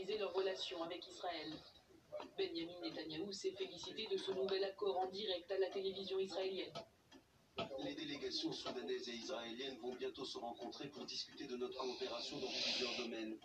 normaliser leurs relations avec Israël. Benjamin Netanyahou s'est félicité de ce nouvel accord en direct à la télévision israélienne. Les délégations soudanaises et israéliennes vont bientôt se rencontrer pour discuter de notre coopération dans plusieurs domaines.